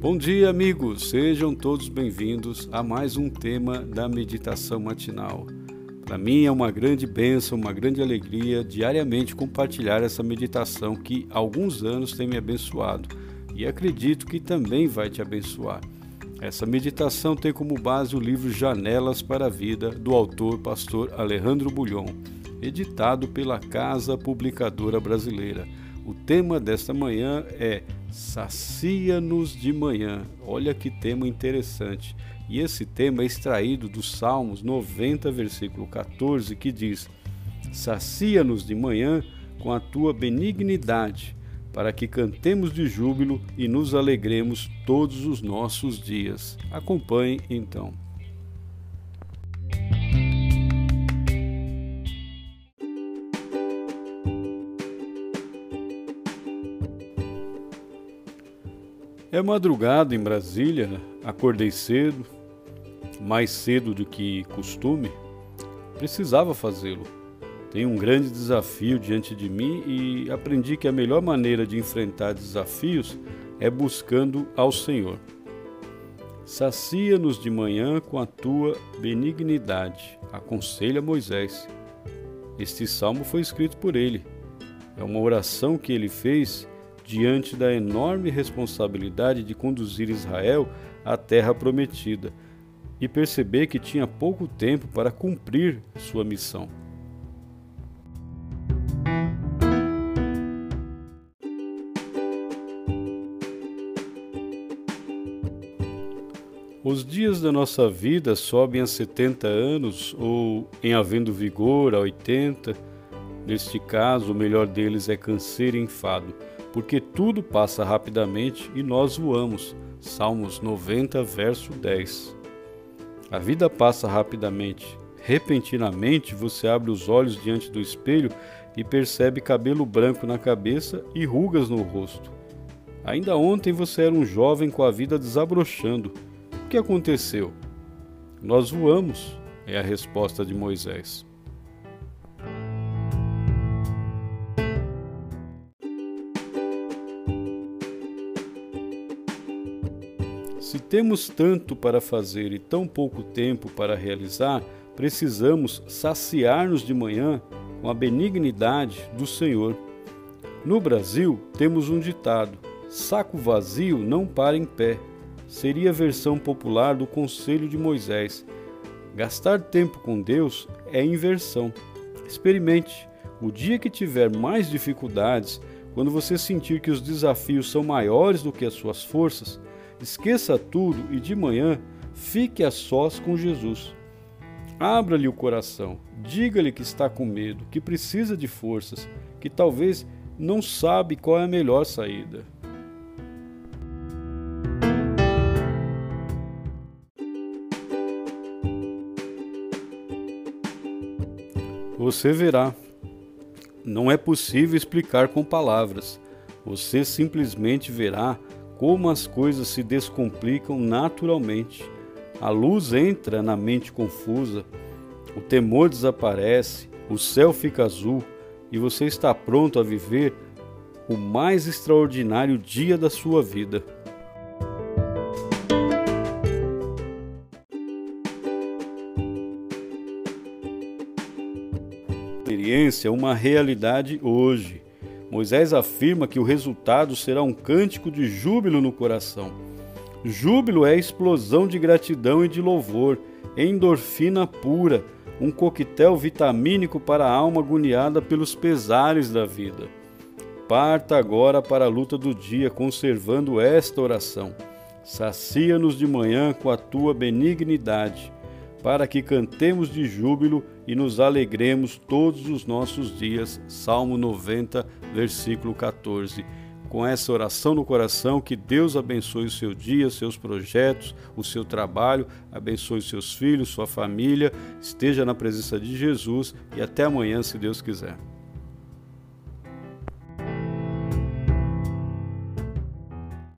Bom dia, amigos! Sejam todos bem-vindos a mais um tema da meditação matinal. Para mim é uma grande bênção, uma grande alegria diariamente compartilhar essa meditação que há alguns anos tem me abençoado e acredito que também vai te abençoar. Essa meditação tem como base o livro Janelas para a Vida, do autor pastor Alejandro Bulhon, editado pela Casa Publicadora Brasileira. O tema desta manhã é Sacia-nos de manhã. Olha que tema interessante. E esse tema é extraído dos Salmos 90, versículo 14, que diz: Sacia-nos de manhã com a tua benignidade, para que cantemos de júbilo e nos alegremos todos os nossos dias. Acompanhe então. É madrugada em Brasília, acordei cedo, mais cedo do que costume. Precisava fazê-lo. Tenho um grande desafio diante de mim e aprendi que a melhor maneira de enfrentar desafios é buscando ao Senhor. Sacia-nos de manhã com a tua benignidade, aconselha Moisés. Este salmo foi escrito por ele. É uma oração que ele fez diante da enorme responsabilidade de conduzir Israel à terra prometida e perceber que tinha pouco tempo para cumprir sua missão. Os dias da nossa vida sobem a 70 anos ou, em havendo vigor, a 80. Neste caso, o melhor deles é canseiro e enfado porque tudo passa rapidamente e nós voamos. Salmos 90, verso 10. A vida passa rapidamente. Repentinamente você abre os olhos diante do espelho e percebe cabelo branco na cabeça e rugas no rosto. Ainda ontem você era um jovem com a vida desabrochando. O que aconteceu? Nós voamos, é a resposta de Moisés. Se temos tanto para fazer e tão pouco tempo para realizar, precisamos saciar-nos de manhã com a benignidade do Senhor. No Brasil, temos um ditado: saco vazio não para em pé. Seria a versão popular do Conselho de Moisés. Gastar tempo com Deus é inversão. Experimente. O dia que tiver mais dificuldades, quando você sentir que os desafios são maiores do que as suas forças, Esqueça tudo e de manhã fique a sós com Jesus. Abra-lhe o coração, diga-lhe que está com medo, que precisa de forças, que talvez não sabe qual é a melhor saída. Você verá. Não é possível explicar com palavras. Você simplesmente verá como as coisas se descomplicam naturalmente. A luz entra na mente confusa, o temor desaparece, o céu fica azul e você está pronto a viver o mais extraordinário dia da sua vida. Experiência uma realidade hoje Moisés afirma que o resultado será um cântico de júbilo no coração. Júbilo é explosão de gratidão e de louvor, endorfina pura, um coquetel vitamínico para a alma agoniada pelos pesares da vida. Parta agora para a luta do dia, conservando esta oração. Sacia-nos de manhã com a tua benignidade para que cantemos de júbilo e nos alegremos todos os nossos dias. Salmo 90, versículo 14. Com essa oração no coração, que Deus abençoe o seu dia, seus projetos, o seu trabalho, abençoe seus filhos, sua família, esteja na presença de Jesus e até amanhã, se Deus quiser.